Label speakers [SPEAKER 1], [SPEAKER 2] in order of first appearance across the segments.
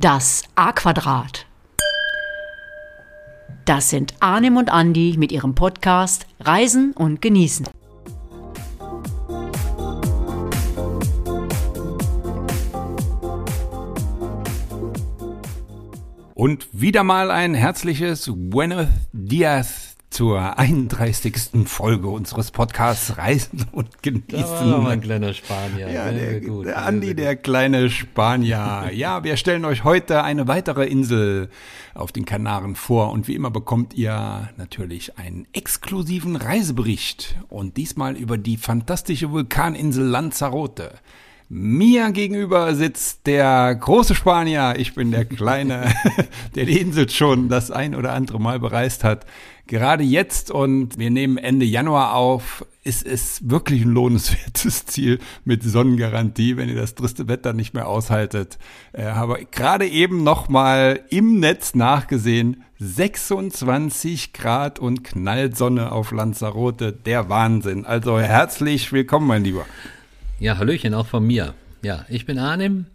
[SPEAKER 1] Das A-Quadrat. Das sind Arnim und Andi mit ihrem Podcast Reisen und Genießen.
[SPEAKER 2] Und wieder mal ein herzliches Buenos Dias zur 31. Folge unseres Podcasts Reisen und Genießen. Da
[SPEAKER 3] war ein kleiner Spanier.
[SPEAKER 2] Ja, der, gut, der Andi, der kleine Spanier. Ja, wir stellen euch heute eine weitere Insel auf den Kanaren vor und wie immer bekommt ihr natürlich einen exklusiven Reisebericht und diesmal über die fantastische Vulkaninsel Lanzarote. Mir gegenüber sitzt der große Spanier. Ich bin der kleine, der die Insel schon das ein oder andere Mal bereist hat. Gerade jetzt und wir nehmen Ende Januar auf, ist es wirklich ein lohnenswertes Ziel mit Sonnengarantie, wenn ihr das triste Wetter nicht mehr aushaltet. Äh, habe gerade eben noch mal im Netz nachgesehen, 26 Grad und knallt Sonne auf Lanzarote, der Wahnsinn. Also herzlich willkommen, mein Lieber.
[SPEAKER 3] Ja, Hallöchen auch von mir. Ja, ich bin Arnim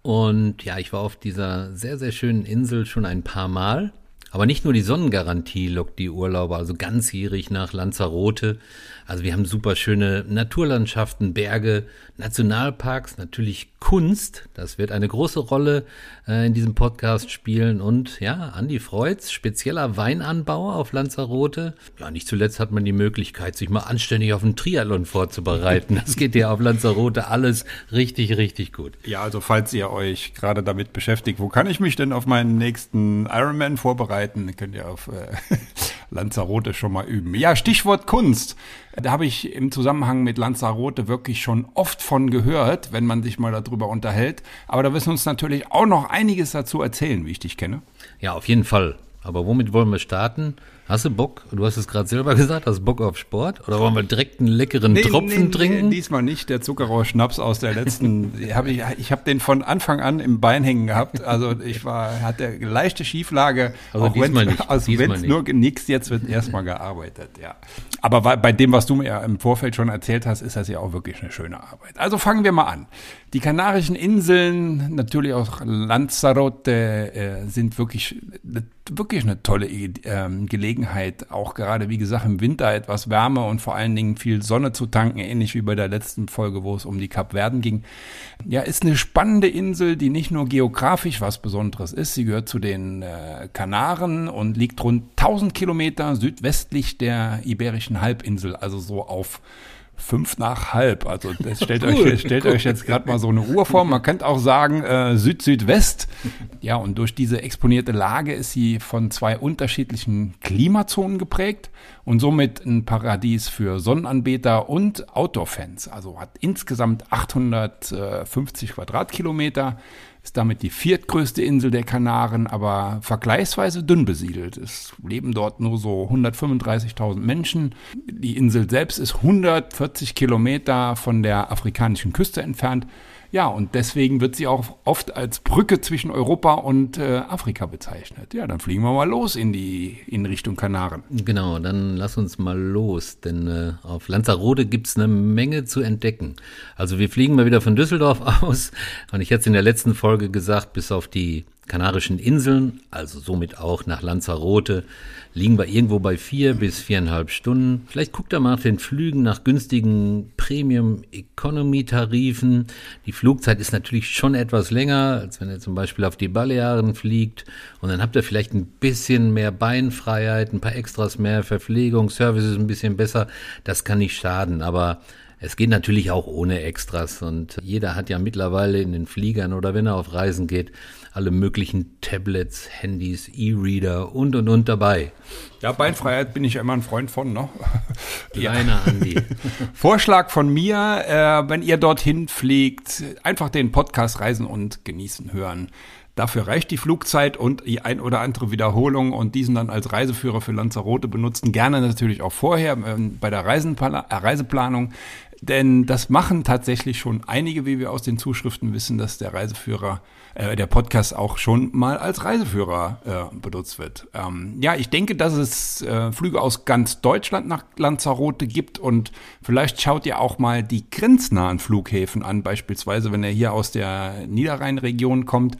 [SPEAKER 3] und ja, ich war auf dieser sehr, sehr schönen Insel schon ein paar Mal. Aber nicht nur die Sonnengarantie lockt die Urlauber, also ganzjährig nach Lanzarote. Also wir haben super schöne Naturlandschaften, Berge, Nationalparks, natürlich Kunst. Das wird eine große Rolle äh, in diesem Podcast spielen. Und ja, Andi Freud's, spezieller Weinanbauer auf Lanzarote. Ja, nicht zuletzt hat man die Möglichkeit, sich mal anständig auf einen Triathlon vorzubereiten. Das geht ja auf Lanzarote alles richtig, richtig gut.
[SPEAKER 2] Ja, also falls ihr euch gerade damit beschäftigt, wo kann ich mich denn auf meinen nächsten Ironman vorbereiten, könnt ihr auf äh, Lanzarote schon mal üben. Ja, Stichwort Kunst. Da habe ich im Zusammenhang mit Lanzarote wirklich schon oft von gehört, wenn man sich mal darüber unterhält. Aber da wirst du uns natürlich auch noch einiges dazu erzählen, wie ich dich kenne.
[SPEAKER 3] Ja, auf jeden Fall. Aber womit wollen wir starten? Hast du Bock? Du hast es gerade selber gesagt, hast Bock auf Sport? Oder wollen wir direkt einen leckeren nee, Tropfen nee, trinken?
[SPEAKER 2] Nee, diesmal nicht. Der Zuckerrohr-Schnaps aus der letzten, hab ich, ich habe den von Anfang an im Bein hängen gehabt. Also ich war, hatte leichte Schieflage.
[SPEAKER 3] Also auch diesmal nicht.
[SPEAKER 2] Also wenn es nur genießt, jetzt wird erstmal gearbeitet, ja. Aber bei dem, was du mir im Vorfeld schon erzählt hast, ist das ja auch wirklich eine schöne Arbeit. Also fangen wir mal an. Die Kanarischen Inseln, natürlich auch Lanzarote, äh, sind wirklich, wirklich eine tolle äh, Gelegenheit Gelegenheit, auch gerade wie gesagt im Winter etwas Wärme und vor allen Dingen viel Sonne zu tanken, ähnlich wie bei der letzten Folge, wo es um die Kapverden ging. Ja, ist eine spannende Insel, die nicht nur geografisch was Besonderes ist. Sie gehört zu den äh, Kanaren und liegt rund 1000 Kilometer südwestlich der Iberischen Halbinsel, also so auf fünf nach halb. Also das stellt cool, euch stellt cool. euch jetzt gerade mal so eine Uhr vor. Man könnte auch sagen äh, Süd-Südwest. Ja, und durch diese exponierte Lage ist sie von zwei unterschiedlichen Klimazonen geprägt und somit ein Paradies für Sonnenanbeter und Outdoor-Fans. Also hat insgesamt 850 Quadratkilometer ist damit die viertgrößte Insel der Kanaren, aber vergleichsweise dünn besiedelt. Es leben dort nur so 135.000 Menschen. Die Insel selbst ist 140 Kilometer von der afrikanischen Küste entfernt. Ja, und deswegen wird sie auch oft als Brücke zwischen Europa und äh, Afrika bezeichnet. Ja, dann fliegen wir mal los in die in Richtung Kanaren.
[SPEAKER 3] Genau, dann lass uns mal los, denn äh, auf Lanzarote gibt es eine Menge zu entdecken. Also wir fliegen mal wieder von Düsseldorf aus und ich hatte es in der letzten Folge gesagt, bis auf die Kanarischen Inseln, also somit auch nach Lanzarote, liegen wir irgendwo bei vier bis viereinhalb Stunden. Vielleicht guckt er mal nach den Flügen nach günstigen Premium Economy Tarifen. Die Flugzeit ist natürlich schon etwas länger, als wenn ihr zum Beispiel auf die Balearen fliegt. Und dann habt ihr vielleicht ein bisschen mehr Beinfreiheit, ein paar Extras mehr, Verpflegung, Service ist ein bisschen besser. Das kann nicht schaden, aber es geht natürlich auch ohne Extras und jeder hat ja mittlerweile in den Fliegern oder wenn er auf Reisen geht, alle möglichen Tablets, Handys, E-Reader und und und dabei.
[SPEAKER 2] Ja, Beinfreiheit bin ich ja immer ein Freund von, ne?
[SPEAKER 3] Kleiner Andi.
[SPEAKER 2] Vorschlag von mir, äh, wenn ihr dorthin fliegt, einfach den Podcast Reisen und Genießen hören. Dafür reicht die Flugzeit und die ein oder andere Wiederholung und diesen dann als Reiseführer für Lanzarote benutzen. Gerne natürlich auch vorher ähm, bei der Reisenpla äh, Reiseplanung. Denn das machen tatsächlich schon einige, wie wir aus den Zuschriften wissen, dass der Reiseführer, äh, der Podcast auch schon mal als Reiseführer äh, benutzt wird. Ähm, ja, ich denke, dass es äh, Flüge aus ganz Deutschland nach Lanzarote gibt und vielleicht schaut ihr auch mal die grenznahen Flughäfen an, beispielsweise wenn er hier aus der Niederrheinregion kommt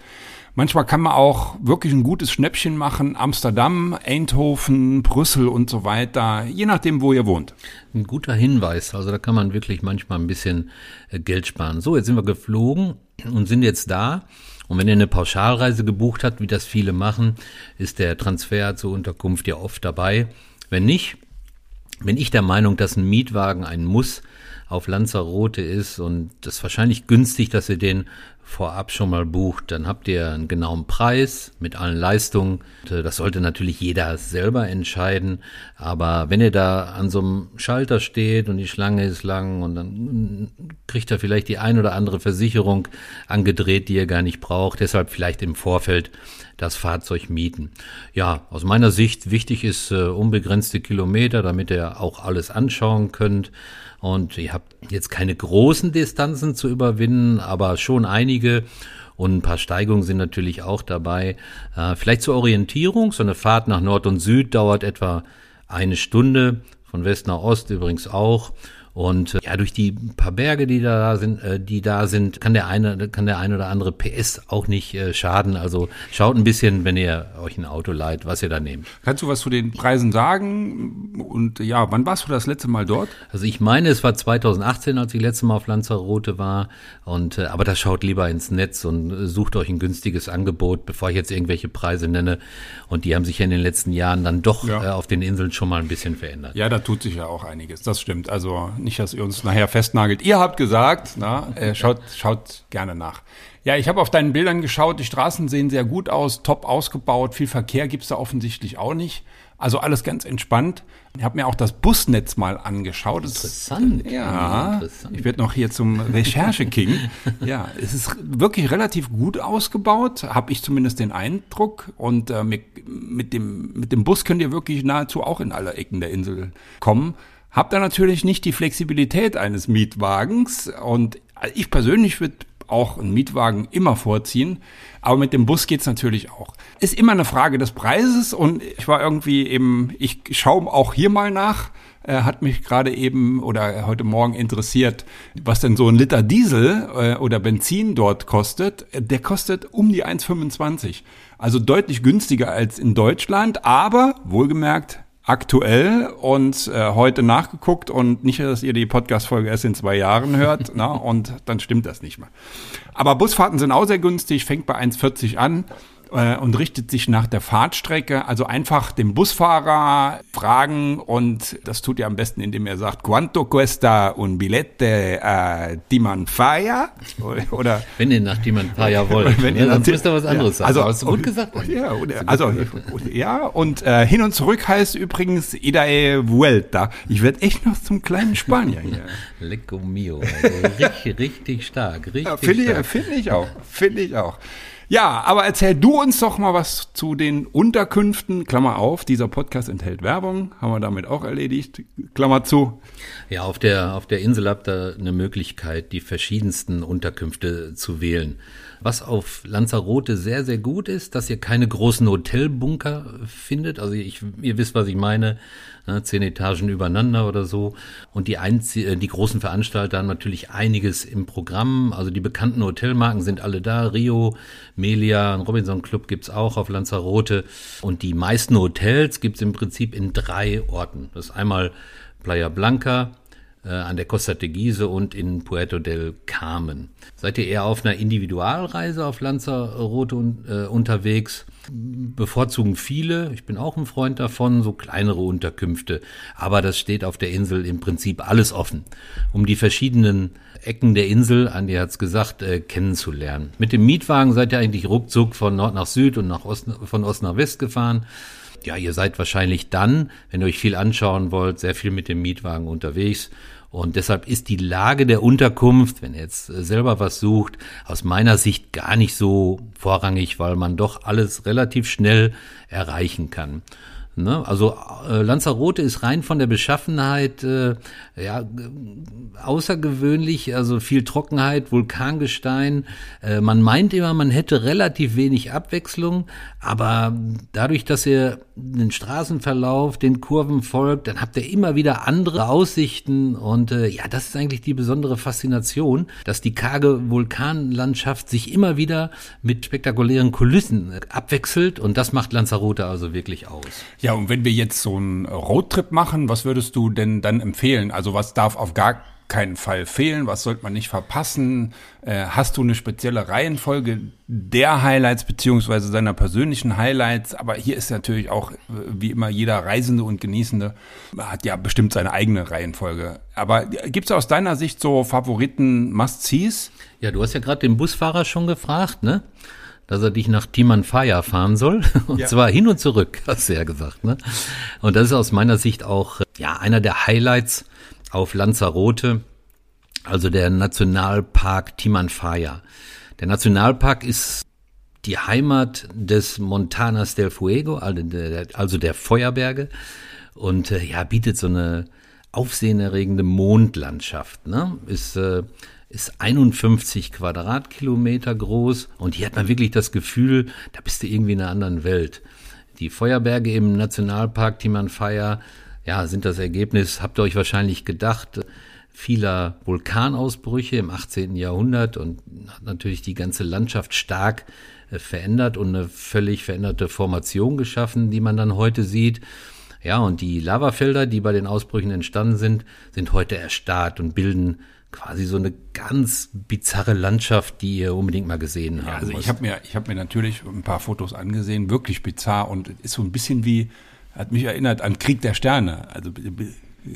[SPEAKER 2] Manchmal kann man auch wirklich ein gutes Schnäppchen machen. Amsterdam, Eindhoven, Brüssel und so weiter, je nachdem, wo ihr wohnt.
[SPEAKER 3] Ein guter Hinweis. Also da kann man wirklich manchmal ein bisschen äh, Geld sparen. So, jetzt sind wir geflogen und sind jetzt da. Und wenn ihr eine Pauschalreise gebucht habt, wie das viele machen, ist der Transfer zur Unterkunft ja oft dabei. Wenn nicht, bin ich der Meinung, dass ein Mietwagen ein Muss auf Lanzarote ist und das ist wahrscheinlich günstig, dass ihr den vorab schon mal bucht, dann habt ihr einen genauen Preis mit allen Leistungen. Das sollte natürlich jeder selber entscheiden. Aber wenn ihr da an so einem Schalter steht und die Schlange ist lang und dann kriegt ihr vielleicht die ein oder andere Versicherung angedreht, die ihr gar nicht braucht. Deshalb vielleicht im Vorfeld das Fahrzeug mieten. Ja, aus meiner Sicht wichtig ist äh, unbegrenzte Kilometer, damit ihr auch alles anschauen könnt. Und ihr habt jetzt keine großen Distanzen zu überwinden, aber schon einige. Und ein paar Steigungen sind natürlich auch dabei. Äh, vielleicht zur Orientierung. So eine Fahrt nach Nord und Süd dauert etwa eine Stunde. Von West nach Ost übrigens auch. Und äh, ja, durch die paar Berge, die da sind, äh, die da sind, kann der eine, kann der ein oder andere PS auch nicht äh, schaden. Also schaut ein bisschen, wenn ihr euch ein Auto leiht, was ihr da nehmt.
[SPEAKER 2] Kannst du was zu den Preisen sagen? Und ja, wann warst du das letzte Mal dort?
[SPEAKER 3] Also ich meine, es war 2018, als ich letzte Mal auf Lanzarote war. Und aber da schaut lieber ins Netz und sucht euch ein günstiges Angebot, bevor ich jetzt irgendwelche Preise nenne. Und die haben sich ja in den letzten Jahren dann doch
[SPEAKER 2] Ja.
[SPEAKER 3] auf den Inseln schon mal ein bisschen verändert.
[SPEAKER 2] Ja, da tut sich ja auch einiges. Das stimmt. Also nicht, dass ihr uns nachher festnagelt. Ihr habt gesagt, na, äh, schaut, schaut gerne nach. Ja, ich habe auf deinen Bildern geschaut. Die Straßen sehen sehr gut aus, top ausgebaut. Viel Verkehr gibt's da offensichtlich auch nicht. Also alles ganz entspannt. Ich habe mir auch das Busnetz mal angeschaut. Es-
[SPEAKER 3] Interessant.
[SPEAKER 2] Ja,
[SPEAKER 3] Interessant.
[SPEAKER 2] ich werde noch hier zum Recherche-King. ja, es ist wirklich relativ gut ausgebaut, habe ich zumindest den Eindruck. Und äh, mit, mit, dem, mit dem Bus könnt ihr wirklich nahezu auch in alle Ecken der Insel kommen. Habt da natürlich nicht die Flexibilität eines Mietwagens. Und ich persönlich würde auch einen Mietwagen immer vorziehen. Aber mit dem Bus geht's natürlich auch. Ist immer eine Frage des Preises und ich war irgendwie eben, ich schaue auch hier mal nach, äh, hat mich gerade eben oder heute Morgen interessiert, was denn so ein Liter Diesel äh, oder Benzin dort kostet. Der kostet um die 1,25. Also deutlich günstiger als in Deutschland, aber wohlgemerkt aktuell und äh, heute nachgeguckt und nicht, dass ihr die Podcast-Folge erst in zwei Jahren hört, na, und dann stimmt das nicht mehr. Aber Busfahrten sind auch sehr günstig, fängt bei 1,40 an äh, und richtet sich nach der Fahrtstrecke. Also einfach den Busfahrer fragen und das tut ihr am besten, indem er sagt, quanto cuesta un billete äh, di Manfaya? Oder
[SPEAKER 3] Wenn ihr nach Jahr wollt,
[SPEAKER 2] wenn ihr
[SPEAKER 3] sonst müsst ihr was anderes
[SPEAKER 2] ja,
[SPEAKER 3] sagen.
[SPEAKER 2] Also,
[SPEAKER 3] hast du gut gesagt.
[SPEAKER 2] Ja, und, also, ja, und äh, hin und zurück heißt übrigens Ida e Vuelta. Ich werde echt noch zum kleinen Spanier hier.
[SPEAKER 3] Lecco mio. Also richtig, richtig stark. Richtig
[SPEAKER 2] Finde ich, finde ich auch. Finde ich auch. Ja, aber erzähl du uns doch mal was zu den Unterkünften. Klammer auf, dieser Podcast enthält Werbung. Haben wir damit auch erledigt. Klammer zu.
[SPEAKER 3] Ja, auf der, auf der Insel habt ihr eine Möglichkeit, die verschiedensten Unterkünfte zu wählen. Was auf Lanzarote sehr, sehr gut ist, dass ihr keine großen Hotelbunker findet. Also ich, ihr wisst, was ich meine. Ne, zehn Etagen übereinander oder so. Und die, einzi äh, die großen Veranstalter haben natürlich einiges im Programm. Also die bekannten Hotelmarken sind alle da. Rio, Melia, Robinson Club gibt's auch auf Lanzarote. Und die meisten Hotels gibt's im Prinzip in drei Orten. Das ist einmal Playa Blanca, an der Costa Teguise und in Puerto del Carmen. Seid ihr eher auf einer Individualreise auf Lanzarote äh, unterwegs? Bevorzugen viele, ich bin auch ein Freund davon, so kleinere Unterkünfte. Aber das steht auf der Insel im Prinzip alles offen, um die verschiedenen Ecken der Insel, Andi hat's gesagt, äh, kennenzulernen. Mit dem Mietwagen seid ihr eigentlich ruckzuck von Nord nach Süd und nach Ost, von Ost nach West gefahren. Ja, ihr seid wahrscheinlich dann, wenn ihr euch viel anschauen wollt, sehr viel mit dem Mietwagen unterwegs. Und deshalb ist die Lage der Unterkunft, wenn ihr jetzt äh, selber was sucht, aus meiner Sicht gar nicht so vorrangig, weil man doch alles relativ schnell erreichen kann. Ne? Also äh, Lanzarote ist rein von der Beschaffenheit äh, ja, außergewöhnlich, also viel Trockenheit, Vulkangestein. Äh, man meint immer, man hätte relativ wenig Abwechslung, aber dadurch, dass ihr den Straßenverlauf, den Kurven folgt, dann habt ihr immer wieder andere Aussichten und äh, ja, das ist eigentlich die besondere Faszination, dass die karge Vulkanlandschaft sich immer wieder mit spektakulären Kulissen abwechselt und das macht Lanzarote also wirklich aus.
[SPEAKER 2] Ja, und wenn wir jetzt so einen Roadtrip machen, was würdest du denn dann empfehlen? Also was darf auf gar keinen Fall fehlen? Was sollte man nicht verpassen? Äh, hast du eine spezielle Reihenfolge der Highlights beziehungsweise seiner persönlichen Highlights? Aber hier ist natürlich auch, äh, wie immer, jeder Reisende und Genießende hat ja bestimmt seine eigene Reihenfolge. Aber gibt es aus deiner Sicht so Favoriten Must-Sees?
[SPEAKER 3] Ja, du hast ja gerade den Busfahrer schon gefragt, ne? Dass er dich nach Timanfaya fahren soll. Und ja. zwar hin und zurück, hast du ja gesagt. Ne? Und das ist aus meiner Sicht auch ja einer der Highlights auf Lanzarote, also der Nationalpark Timanfaya. Der Nationalpark ist die Heimat des Montanas del Fuego, also der, also der Feuerberge. Und äh, ja, bietet so eine aufsehenerregende Mondlandschaft. Ne? Ist äh, ist 51 Quadratkilometer groß und hier hat man wirklich das Gefühl, da bist du irgendwie in einer anderen Welt. Die Feuerberge im Nationalpark Timanfaya, ja, sind das Ergebnis, habt ihr euch wahrscheinlich gedacht, vieler Vulkanausbrüche im 18. Jahrhundert und hat natürlich die ganze Landschaft stark äh, verändert und eine völlig veränderte Formation geschaffen, die man dann heute sieht. Ja, und die Lavafelder, die bei den Ausbrüchen entstanden sind, sind heute erstarrt und bilden quasi so eine ganz bizarre Landschaft, die ihr unbedingt mal gesehen habt. Ja,
[SPEAKER 2] also ich habe mir, ich habe mir natürlich ein paar Fotos angesehen, wirklich bizarr und ist so ein bisschen wie, hat mich erinnert an Krieg der Sterne. Also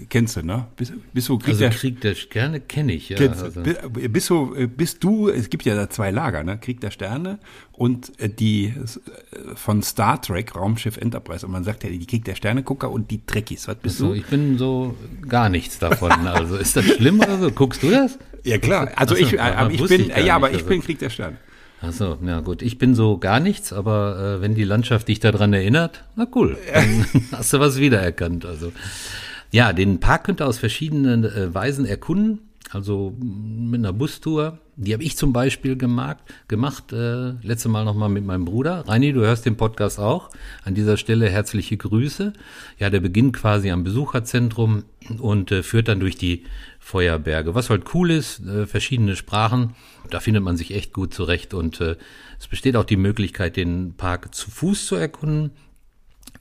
[SPEAKER 2] kennst du, ne?
[SPEAKER 3] Bist, bist du Krieg also der Krieg der Sterne kenne ich, ja.
[SPEAKER 2] Kennst, also. Bist du, bist du, es gibt ja da zwei Lager, ne? Krieg der Sterne und äh, die äh, von Star Trek, Raumschiff Enterprise. Und man sagt ja, die Krieg der Sterne Gucker und die Trekkies. Was bist
[SPEAKER 3] also,
[SPEAKER 2] du?
[SPEAKER 3] Ich bin so gar nichts davon. Also ist das schlimm oder so? Guckst du das?
[SPEAKER 2] Ja klar. Also Achso, ich, äh, ich bin, ich ja, aber ich also. bin Krieg der Sterne.
[SPEAKER 3] Achso, na gut. Ich bin so gar nichts, aber äh, wenn die Landschaft dich daran erinnert, na cool. Dann hast du was wiedererkannt. Also ja, den Park könnt ihr aus verschiedenen äh, Weisen erkunden. Also mit einer Bustour. Die habe ich zum Beispiel gemacht, gemacht äh, letzte Mal nochmal mit meinem Bruder. Reini, du hörst den Podcast auch. An dieser Stelle herzliche Grüße. Ja, der beginnt quasi am Besucherzentrum und äh, führt dann durch die Feuerberge. Was halt cool ist, äh, verschiedene Sprachen. Da findet man sich echt gut zurecht und äh, es besteht auch die Möglichkeit, den Park zu Fuß zu erkunden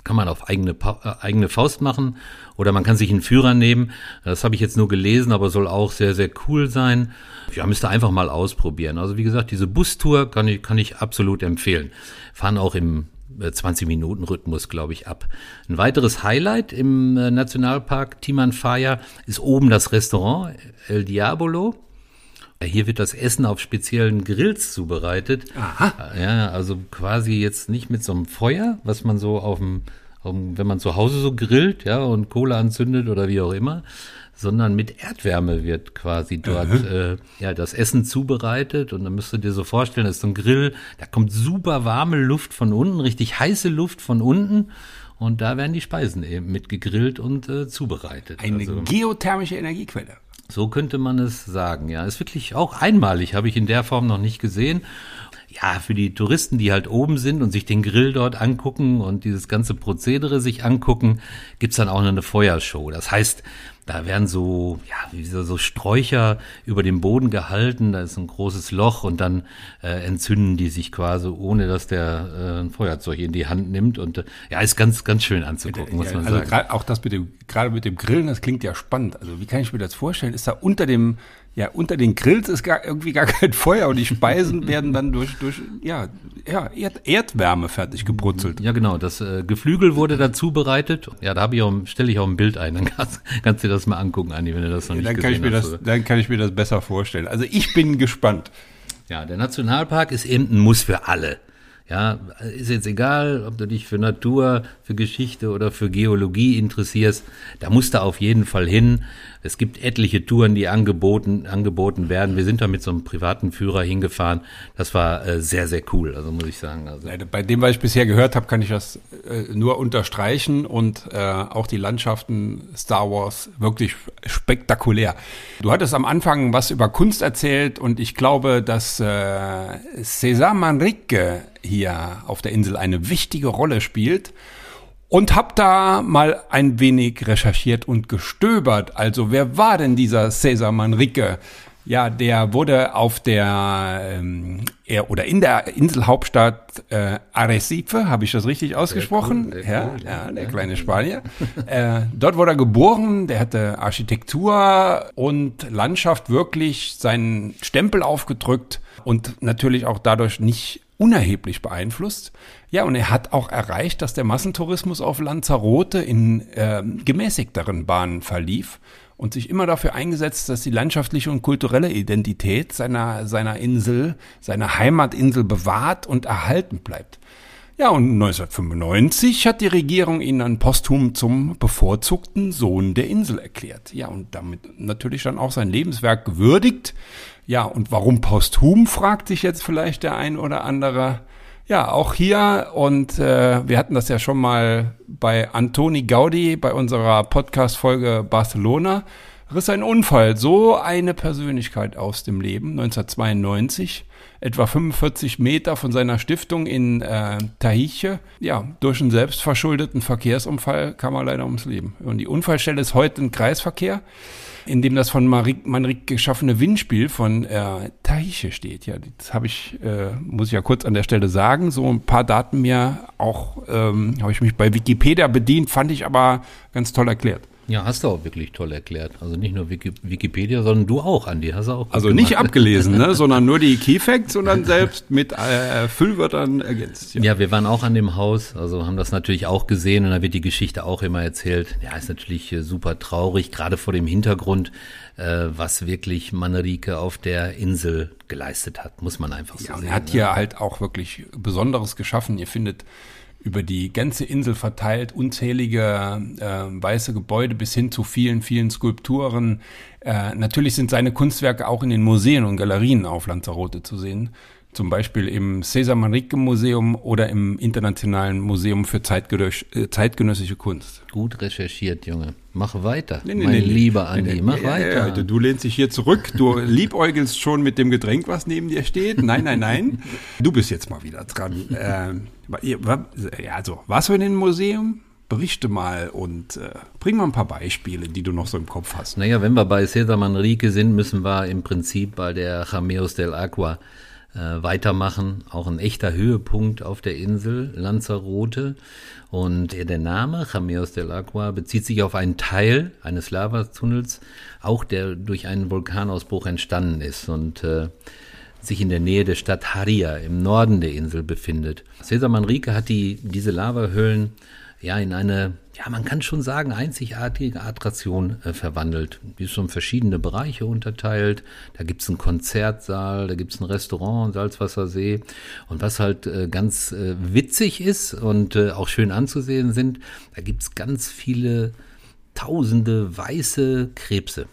[SPEAKER 3] kann man auf eigene, äh, eigene Faust machen oder man kann sich einen Führer nehmen. Das habe ich jetzt nur gelesen, aber soll auch sehr, sehr cool sein. Ja, müsst ihr einfach mal ausprobieren. Also wie gesagt, diese Bustour kann ich, kann ich absolut empfehlen. Fahren auch im 20-Minuten-Rhythmus, äh, glaube ich, ab. Ein weiteres Highlight im äh, Nationalpark Timanfaya ist oben das Restaurant El Diabolo. Hier wird das Essen auf speziellen Grills zubereitet. Aha. Ja, also quasi jetzt nicht mit so einem Feuer, was man so auf dem, auf dem wenn man zu Hause so grillt, ja, und Kohle anzündet oder wie auch immer, sondern mit Erdwärme wird quasi dort äh, ja das Essen zubereitet und dann müsst ihr dir so vorstellen, das ist so ein Grill, da kommt super warme Luft von unten, richtig heiße Luft von unten und da werden die Speisen eben mit gegrillt und äh, zubereitet.
[SPEAKER 2] Eine also, geothermische Energiequelle.
[SPEAKER 3] So könnte man es sagen, ja. Ist wirklich auch einmalig, habe ich in der Form noch nicht gesehen. Ja, für die Touristen, die halt oben sind und sich den Grill dort angucken und dieses ganze Prozedere sich angucken, gibt's dann auch eine Feuershow. Das heißt, da werden so, ja, wie so, so Sträucher über dem Boden gehalten, da ist ein großes Loch und dann äh, entzünden die sich quasi, ohne dass der äh, ein Feuerzeug in die Hand nimmt. Und äh, ja, ist ganz, ganz schön anzugucken, muss man
[SPEAKER 2] also
[SPEAKER 3] sagen.
[SPEAKER 2] Also auch das mit dem, gerade mit dem Grillen, das klingt ja spannend. Also wie kann ich mir das vorstellen? Ist da unter dem ja, unter den Grills ist gar, irgendwie gar kein Feuer und die Speisen werden dann durch, durch ja, ja, Erd, Erdwärme fertig gebrutzelt.
[SPEAKER 3] Ja, genau. Das äh, Geflügel wurde dazu bereitet. Ja, da habe ich auch, stelle ich auch ein Bild ein. Dann kannst, kannst du dir das mal angucken, Andi, wenn du das noch ja, nicht
[SPEAKER 2] dann kann ich mir
[SPEAKER 3] hast.
[SPEAKER 2] Das, dann kann ich mir das besser vorstellen. Also ich bin gespannt.
[SPEAKER 3] Ja, der Nationalpark ist eben ein Muss für alle. Ja, ist jetzt egal, ob du dich für Natur, für Geschichte oder für Geologie interessierst. Da musst du auf jeden Fall hin. Es gibt etliche Touren, die angeboten, angeboten werden. Wir sind da mit so einem privaten Führer hingefahren. Das war äh, sehr, sehr cool, also muss ich sagen. Also.
[SPEAKER 2] Bei dem, was ich bisher gehört habe, kann ich das äh, nur unterstreichen und äh, auch die Landschaften Star Wars wirklich spektakulär. Du hattest am Anfang was über Kunst erzählt und ich glaube, dass äh, César Manrique hier auf der Insel eine wichtige Rolle spielt und hab da mal ein wenig recherchiert und gestöbert. Also wer war denn dieser Cesar Manrique? Ja, der wurde auf der ähm, er, oder in der Inselhauptstadt äh, Arrecife, habe ich das richtig ausgesprochen? Ja, cool, ja, ja, der kleine Spanier. äh, dort wurde er geboren, der hatte Architektur und Landschaft wirklich seinen Stempel aufgedrückt und natürlich auch dadurch nicht unerheblich beeinflusst. Ja, und er hat auch erreicht, dass der Massentourismus auf Lanzarote in äh, gemäßigteren Bahnen verlief und sich immer dafür eingesetzt, dass die landschaftliche und kulturelle Identität seiner, seiner Insel, seiner Heimatinsel bewahrt und erhalten bleibt. Ja, und 1995 hat die Regierung ihn dann posthum zum bevorzugten Sohn der Insel erklärt. Ja, und damit natürlich dann auch sein Lebenswerk gewürdigt. Ja, und warum posthum, fragt sich jetzt vielleicht der ein oder andere. Ja, auch hier und äh, wir hatten das ja schon mal bei Antoni Gaudi bei unserer Podcast-Folge Barcelona. Riss ein Unfall so eine Persönlichkeit aus dem Leben 1992 etwa 45 Meter von seiner Stiftung in äh, Tahiche. Ja, durch einen selbstverschuldeten Verkehrsunfall kam er leider ums Leben. Und die Unfallstelle ist heute ein Kreisverkehr in dem das von Marik, Manrik geschaffene Windspiel von äh, Taiche steht. Ja, das habe ich, äh, muss ich ja kurz an der Stelle sagen. So ein paar Daten mir auch, ähm, habe ich mich bei Wikipedia bedient, fand ich aber ganz toll erklärt.
[SPEAKER 3] Ja, hast du auch wirklich toll erklärt. Also nicht nur Wiki Wikipedia, sondern du auch, Andi. Hast du auch
[SPEAKER 2] also nicht abgelesen, ne, sondern nur die Keyfacts und dann selbst mit äh, Füllwörtern ergänzt.
[SPEAKER 3] Ja. ja. wir waren auch an dem Haus, also haben das natürlich auch gesehen und da wird die Geschichte auch immer erzählt. Ja, ist natürlich äh, super traurig, gerade vor dem Hintergrund, äh, was wirklich Manrike auf der Insel geleistet hat, muss man einfach so
[SPEAKER 2] ja, sagen. Er hat ne? hier halt auch wirklich Besonderes geschaffen. Ihr findet über die ganze Insel verteilt, unzählige äh, weiße Gebäude bis hin zu vielen, vielen Skulpturen. Äh, natürlich sind seine Kunstwerke auch in den Museen und Galerien auf Lanzarote zu sehen. Zum Beispiel im Cesar Manrique Museum oder im Internationalen Museum für äh, zeitgenössische Kunst.
[SPEAKER 3] Gut recherchiert, Junge. Mach weiter, nee, nee, mein nee, lieber Andi, mach weiter. Ja,
[SPEAKER 2] du lehnst dich hier zurück, du liebäugelst schon mit dem Getränk, was neben dir steht. Nein, nein, nein. Du bist jetzt mal wieder dran. Äh, also, warst du in dem Museum? Berichte mal und äh, bring mal ein paar Beispiele, die du noch so im Kopf hast.
[SPEAKER 3] Naja, wenn wir bei Cesar Manrique sind, müssen wir im Prinzip bei der Jameos del Agua äh, weitermachen. Auch ein echter Höhepunkt auf der Insel Lanzarote. Und der Name Jameos del Agua bezieht sich auf einen Teil eines Lavatunnels, auch der durch einen Vulkanausbruch entstanden ist und äh, sich in der Nähe der Stadt Haria im Norden der Insel befindet. Cesar Manrique hat die, diese Lavahöhlen ja in eine, ja man kann schon sagen, einzigartige Attraktion äh, verwandelt. Die ist schon verschiedene Bereiche unterteilt. Da gibt's einen Konzertsaal, da gibt's ein Restaurant, Salzwassersee. Und was halt äh, ganz äh, witzig ist und äh, auch schön anzusehen sind, da gibt's ganz viele tausende weiße Krebse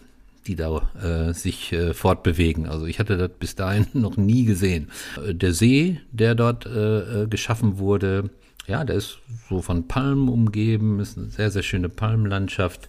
[SPEAKER 3] die da äh, sich äh, fortbewegen. Also ich hatte das bis dahin noch nie gesehen. Äh, der See, der dort äh, äh geschaffen wurde, ja, der ist so von Palmen umgeben, ist eine sehr, sehr schöne Palmenlandschaft.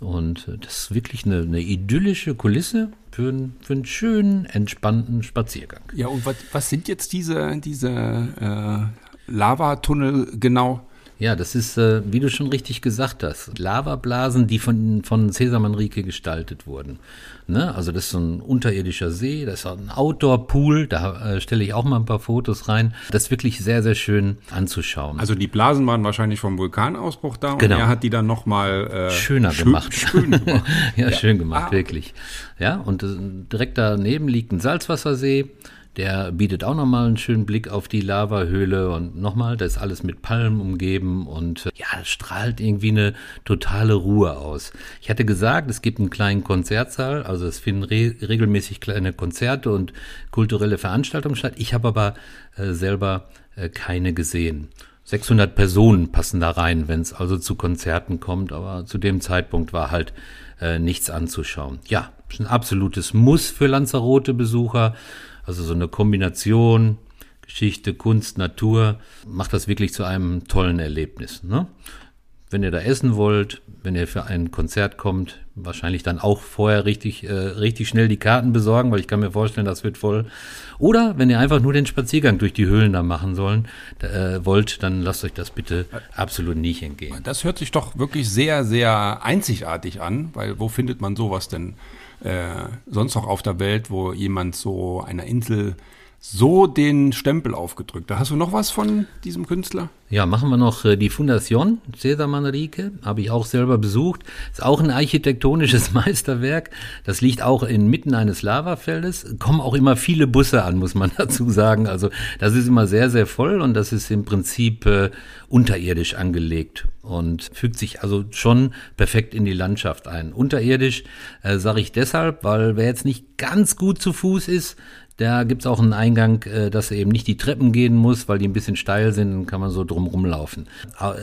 [SPEAKER 3] Und äh, das ist wirklich eine, eine idyllische Kulisse für, einen, für einen schönen, entspannten Spaziergang.
[SPEAKER 2] Ja, und was, was sind jetzt diese, diese äh, Lavatunnel genau?
[SPEAKER 3] Ja, das ist, äh, wie du schon richtig gesagt hast, Lavablasen, die von, von Cesar Manrique gestaltet wurden. Ne? Also das ist so ein unterirdischer See, das ist ein Outdoor-Pool, da äh, stelle ich auch mal ein paar Fotos rein. Das ist wirklich sehr, sehr schön anzuschauen.
[SPEAKER 2] Also die Blasen waren wahrscheinlich vom Vulkanausbruch da
[SPEAKER 3] genau.
[SPEAKER 2] und er hat die dann nochmal
[SPEAKER 3] äh, schöner schön, gemacht. Schön gemacht. ja, ja, schön gemacht, ah, wirklich. Ja, und äh, direkt daneben liegt ein Salzwassersee Der bietet auch nochmal einen schönen Blick auf die Lavahöhle und nochmal, da ist alles mit Palmen umgeben und äh, ja, strahlt irgendwie eine totale Ruhe aus. Ich hatte gesagt, es gibt einen kleinen Konzertsaal, also es finden re regelmäßig kleine Konzerte und kulturelle Veranstaltungen statt. Ich habe aber äh, selber äh, keine gesehen. 600 Personen passen da rein, wenn es also zu Konzerten kommt, aber zu dem Zeitpunkt war halt äh, nichts anzuschauen. Ja, ein absolutes Muss für Lanzarote-Besucher. Also so eine Kombination Geschichte, Kunst, Natur macht das wirklich zu einem tollen Erlebnis. Ne? Wenn ihr da essen wollt, wenn ihr für ein Konzert kommt, wahrscheinlich dann auch vorher richtig, äh, richtig schnell die Karten besorgen, weil ich kann mir vorstellen, das wird voll. Oder wenn ihr einfach nur den Spaziergang durch die Höhlen da machen sollen, äh, wollt, dann lasst euch das bitte absolut nicht entgehen.
[SPEAKER 2] Das hört sich doch wirklich sehr, sehr einzigartig an, weil wo findet man sowas denn äh, sonst noch auf der Welt, wo jemand so einer Insel so den Stempel aufgedrückt. Da hast du noch was von diesem Künstler?
[SPEAKER 3] Ja, machen wir noch äh, die Fundación Cesar Manrique, habe ich auch selber besucht. Ist auch ein architektonisches Meisterwerk. Das liegt auch inmitten eines Lavafeldes. Kommen auch immer viele Busse an, muss man dazu sagen. Also das ist immer sehr, sehr voll und das ist im Prinzip äh, unterirdisch angelegt und fügt sich also schon perfekt in die Landschaft ein. Unterirdisch äh, sage ich deshalb, weil wer jetzt nicht ganz gut zu Fuß ist, da gibt's auch einen Eingang, äh, dass er eben nicht die Treppen gehen muss, weil die ein bisschen steil sind, dann kann man so drum rumlaufen.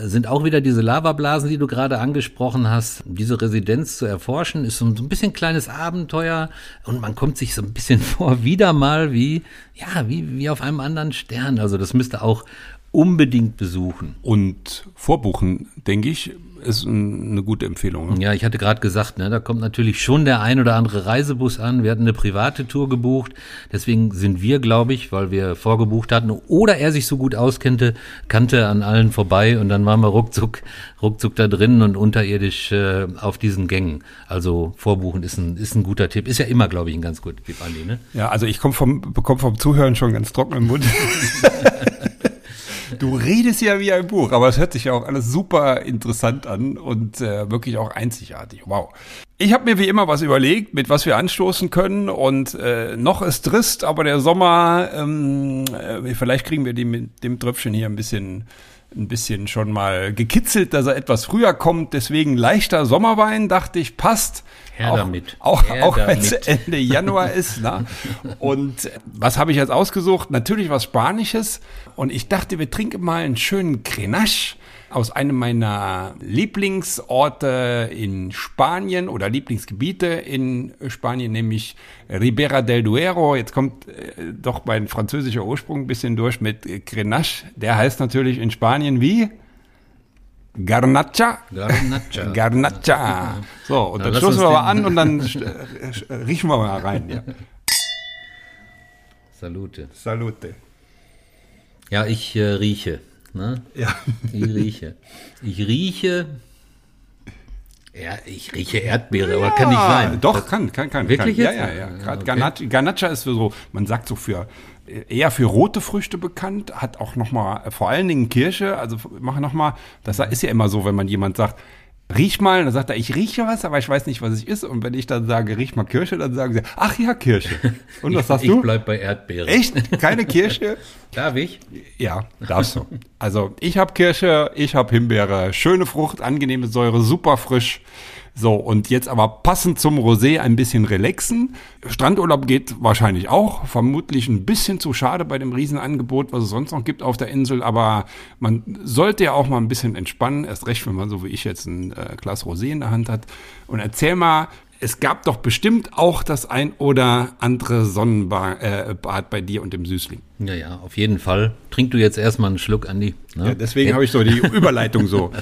[SPEAKER 3] Sind auch wieder diese Lavablasen, die du gerade angesprochen hast. Diese Residenz zu erforschen, ist so ein bisschen kleines Abenteuer und man kommt sich so ein bisschen vor, wieder mal wie, ja, wie, wie auf einem anderen Stern. Also das müsste auch unbedingt besuchen.
[SPEAKER 2] Und vorbuchen, denke ich, ist eine gute Empfehlung.
[SPEAKER 3] Ne? Ja, ich hatte gerade gesagt, ne, da kommt natürlich schon der ein oder andere Reisebus an. Wir hatten eine private Tour gebucht. Deswegen sind wir, glaube ich, weil wir vorgebucht hatten oder er sich so gut auskannte, kannte an allen vorbei und dann waren wir ruckzuck, ruckzuck da drin und unterirdisch äh, auf diesen Gängen. Also vorbuchen ist ein, ist ein guter Tipp. Ist ja immer, glaube ich, ein ganz guter Tipp, Andi, ne?
[SPEAKER 2] Ja, also ich komme vom, bekomme vom Zuhören schon ganz trocken im Mund. Du redest ja wie ein Buch, aber es hört sich ja auch alles super interessant an und äh, wirklich auch einzigartig. Wow. Ich habe mir wie immer was überlegt, mit was wir anstoßen können und äh, noch ist trist, aber der Sommer, ähm, äh, vielleicht kriegen wir die mit dem Tröpfchen hier ein bisschen ein bisschen schon mal gekitzelt, dass er etwas früher kommt. Deswegen leichter Sommerwein, dachte ich, passt.
[SPEAKER 3] Her damit.
[SPEAKER 2] Auch, auch wenn es Ende Januar ist. Na? Und was habe ich jetzt ausgesucht? Natürlich was Spanisches. Und ich dachte, wir trinken mal einen schönen Grenache aus einem meiner Lieblingsorte in Spanien oder Lieblingsgebiete in Spanien, nämlich Ribera del Duero. Jetzt kommt äh, doch mein französischer Ursprung ein bisschen durch mit Grenache. Der heißt natürlich in Spanien wie? Garnacha.
[SPEAKER 3] Garnacha.
[SPEAKER 2] Garnacha. So, und dann stoßen wir mal an und dann riechen wir mal rein. Ja.
[SPEAKER 3] Salute.
[SPEAKER 2] Salute.
[SPEAKER 3] Ja, ich äh, rieche. Ne?
[SPEAKER 2] Ja.
[SPEAKER 3] Ich rieche. Ich rieche. Ja, ich rieche Erdbeere, aber kann nicht sein.
[SPEAKER 2] Doch, kann, kann, kann.
[SPEAKER 3] Wirklich
[SPEAKER 2] kann. Ja, ja, ja.
[SPEAKER 3] Okay.
[SPEAKER 2] Garnacha, Garnacha ist so, man sagt so für eher für rote Früchte bekannt, hat auch noch mal vor allen Dingen Kirsche, also mach noch mal, das ist ja immer so, wenn man jemand sagt, riech mal, dann sagt er, ich rieche was, aber ich weiß nicht, was es ist und wenn ich dann sage, riech mal Kirsche, dann sagen sie, ach ja, Kirsche. Und was
[SPEAKER 3] ich,
[SPEAKER 2] sagst
[SPEAKER 3] ich
[SPEAKER 2] du?
[SPEAKER 3] bleib bei Erdbeere.
[SPEAKER 2] Echt? Keine Kirsche?
[SPEAKER 3] Darf ich?
[SPEAKER 2] Ja, darfst du. Also ich habe Kirsche, ich habe Himbeere, schöne Frucht, angenehme Säure, super frisch. So, und jetzt aber passend zum Rosé ein bisschen relaxen. Strandurlaub geht wahrscheinlich auch. Vermutlich ein bisschen zu schade bei dem Riesenangebot, was es sonst noch gibt auf der Insel. Aber man sollte ja auch mal ein bisschen entspannen. Erst recht, wenn man so wie ich jetzt ein äh, Glas Rosé in der Hand hat. Und erzähl mal, es gab doch bestimmt auch das ein oder andere Sonnenbad äh, bei dir und dem Süßling.
[SPEAKER 3] Ja, ja, auf jeden Fall. Trink du jetzt erstmal einen Schluck, Andi. Ne?
[SPEAKER 2] Ja, deswegen habe ich so die Überleitung so.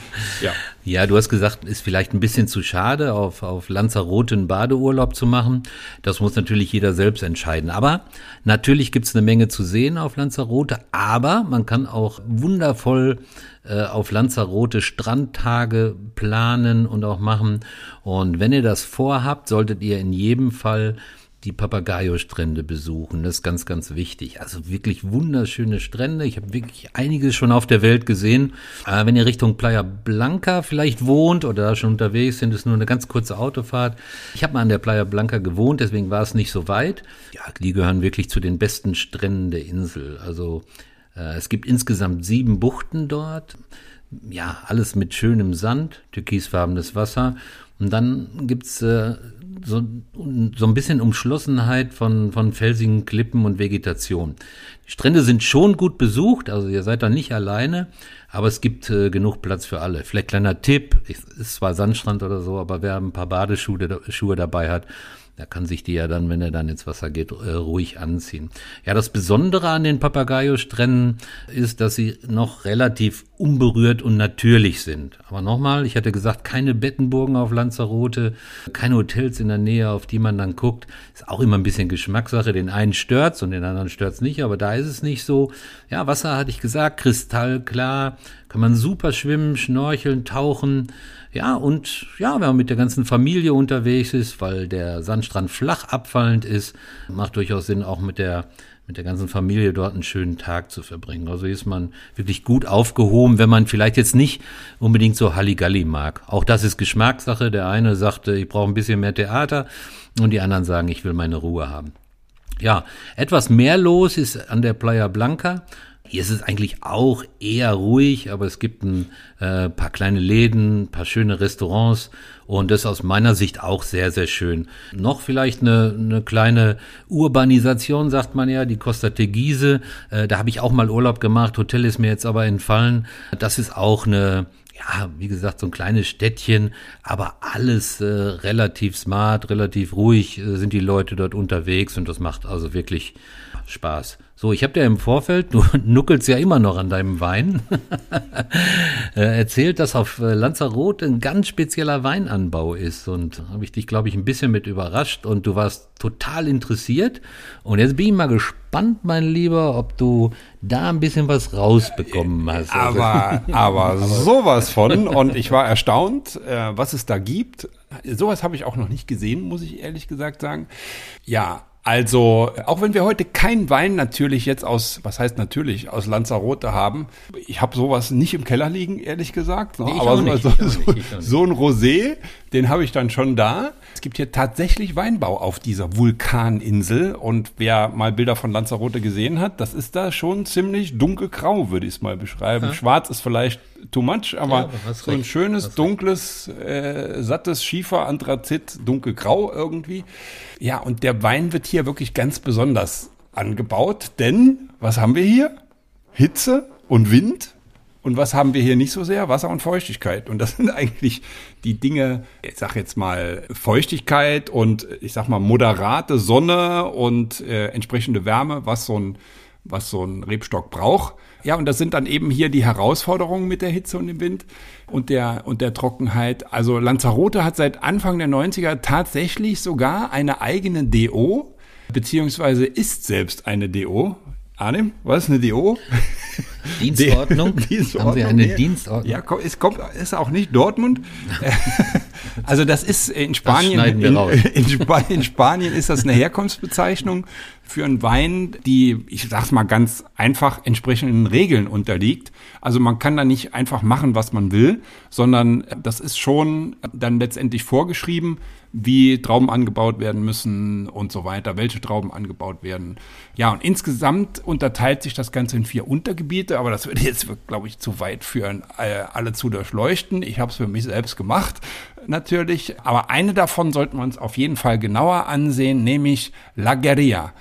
[SPEAKER 2] Ja.
[SPEAKER 3] Ja, du hast gesagt, ist vielleicht ein bisschen zu schade, auf, auf Lanzarote einen Badeurlaub zu machen. Das muss natürlich jeder selbst entscheiden. Aber natürlich gibt's eine Menge zu sehen auf Lanzarote, aber man kann auch wundervoll äh, auf Lanzarote Strandtage planen und auch machen. Und wenn ihr das vorhabt, solltet ihr in jedem Fall die Papagayo-Strände besuchen. Das ist ganz, ganz wichtig. Also wirklich wunderschöne Strände. Ich habe wirklich einiges schon auf der Welt gesehen. Äh, wenn ihr Richtung Playa Blanca vielleicht wohnt oder da schon unterwegs sind, ist nur eine ganz kurze Autofahrt. Ich habe mal an der Playa Blanca gewohnt, deswegen war es nicht so weit. Ja, die gehören wirklich zu den besten Stränden der Insel. Also äh, es gibt insgesamt sieben Buchten dort. Ja, alles mit schönem Sand, türkisfarbenes Wasser. Und dann gibt's äh, so, so ein bisschen Umschlossenheit von, von felsigen Klippen und Vegetation. Die Strände sind schon gut besucht, also ihr seid da nicht alleine, aber es gibt äh, genug Platz für alle. Vielleicht kleiner Tipp, ist zwar Sandstrand oder so, aber wer ein paar Badeschuhe Schuhe dabei hat, da kann sich die ja dann, wenn er dann ins Wasser geht, äh, ruhig anziehen. Ja, das Besondere an den Papagayo-Stränden ist, dass sie noch relativ unberührt und natürlich sind. Aber nochmal, ich hatte gesagt, keine Bettenburgen auf Lanzarote, keine Hotels in der Nähe, auf die man dann guckt. Ist auch immer ein bisschen Geschmackssache. Den einen stört's und den anderen stört's nicht, aber da ist es nicht so. Ja, Wasser hatte ich gesagt, kristallklar, kann man super schwimmen, schnorcheln, tauchen. Ja, und ja, wenn man mit der ganzen Familie unterwegs ist, weil der Sandstrand flach abfallend ist, macht durchaus Sinn, auch mit der mit der ganzen Familie dort einen schönen Tag zu verbringen. Also ist man wirklich gut aufgehoben, wenn man vielleicht jetzt nicht unbedingt so Halligalli mag. Auch das ist Geschmackssache. Der eine sagte, ich brauche ein bisschen mehr Theater und die anderen sagen, ich will meine Ruhe haben. Ja, etwas mehr los ist an der Playa Blanca. Hier ist es eigentlich auch eher ruhig, aber es gibt ein äh, paar kleine Läden, ein paar schöne Restaurants und das ist aus meiner Sicht auch sehr, sehr schön. Noch vielleicht eine, eine kleine Urbanisation, sagt man ja, die Costa Teguise. Äh, da habe ich auch mal Urlaub gemacht, Hotel ist mir jetzt aber entfallen. Das ist auch eine, ja, wie gesagt, so ein kleines Städtchen, aber alles äh, relativ smart, relativ ruhig äh, sind die Leute dort unterwegs und das macht also wirklich Spaß. So, ich habe dir im Vorfeld, du nuckelst ja immer noch an deinem Wein, äh, erzählt, dass auf äh, Lanzarote ein ganz spezieller Weinanbau ist. Und habe ich dich, glaube ich, ein bisschen mit überrascht und du warst total interessiert. Und jetzt bin ich mal gespannt, mein Lieber, ob du da ein bisschen was rausbekommen hast.
[SPEAKER 2] Also aber, aber sowas von. Und ich war erstaunt, äh, was es da gibt. Sowas habe ich auch noch nicht gesehen, muss ich ehrlich gesagt sagen. Ja, also, auch wenn wir heute kein Wein natürlich jetzt aus, was heißt natürlich, aus Lanzarote haben, ich habe sowas nicht im Keller liegen, ehrlich gesagt.
[SPEAKER 3] Ne? Nee, aber so,
[SPEAKER 2] so, so, so, ein Rosé, den habe ich dann schon da. Es gibt hier tatsächlich Weinbau auf dieser Vulkaninsel und wer mal Bilder von Lanzarote gesehen hat, das ist da schon ziemlich dunkelgrau, würde ich es mal beschreiben. Ja. Schwarz ist vielleicht too much, aber, ja, aber so ein schönes, dunkles, äh, sattes Schiefer, Anthrazit, dunkelgrau irgendwie. Ja, und der Wein wird hier wirklich ganz besonders angebaut, denn was haben wir hier? Hitze und Wind. Und was haben wir hier nicht so sehr? Wasser und Feuchtigkeit. Und das sind eigentlich die Dinge, ich sag jetzt mal Feuchtigkeit und ich sag mal moderate Sonne und äh, entsprechende Wärme, was so ein was so ein Rebstock braucht. Ja, und das sind dann eben hier die Herausforderungen mit der Hitze und dem Wind und der, und der Trockenheit. Also Lanzarote hat seit Anfang der 90er tatsächlich sogar eine eigene DO, beziehungsweise ist selbst eine DO. Arnim, was ist eine DO?
[SPEAKER 3] Dienstordnung?
[SPEAKER 2] Dienstordnung? Haben Sie eine Dienstordnung? Ja, es kommt, ist auch nicht Dortmund. also das ist in Spanien, in, in, Spanien, in Spanien ist das eine Herkunftsbezeichnung für einen Wein, die, ich sag's mal ganz einfach, entsprechenden Regeln unterliegt. Also man kann da nicht einfach machen, was man will, sondern das ist schon dann letztendlich vorgeschrieben, wie Trauben angebaut werden müssen und so weiter, welche Trauben angebaut werden. Ja, und insgesamt unterteilt sich das Ganze in vier Untergebiete, aber das würde jetzt, glaube ich, zu weit führen, äh, alle zu durchleuchten. Ich habe es für mich selbst gemacht, natürlich. Aber eine davon sollten wir uns auf jeden Fall genauer ansehen, nämlich La Guerilla.